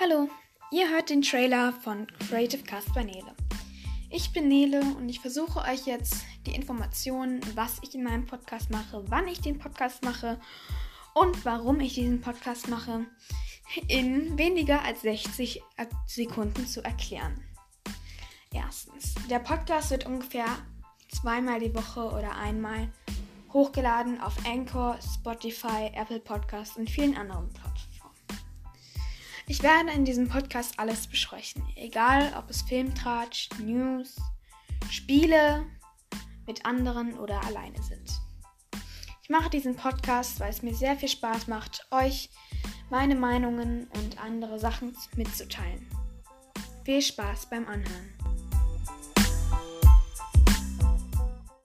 Hallo, ihr hört den Trailer von Creative Cast bei Nele. Ich bin Nele und ich versuche euch jetzt die Informationen, was ich in meinem Podcast mache, wann ich den Podcast mache und warum ich diesen Podcast mache, in weniger als 60 Sekunden zu erklären. Erstens, der Podcast wird ungefähr zweimal die Woche oder einmal hochgeladen auf Anchor, Spotify, Apple Podcasts und vielen anderen Plattformen. Ich werde in diesem Podcast alles besprechen, egal ob es Filmtratsch, News, Spiele mit anderen oder alleine sind. Ich mache diesen Podcast, weil es mir sehr viel Spaß macht, euch meine Meinungen und andere Sachen mitzuteilen. Viel Spaß beim Anhören.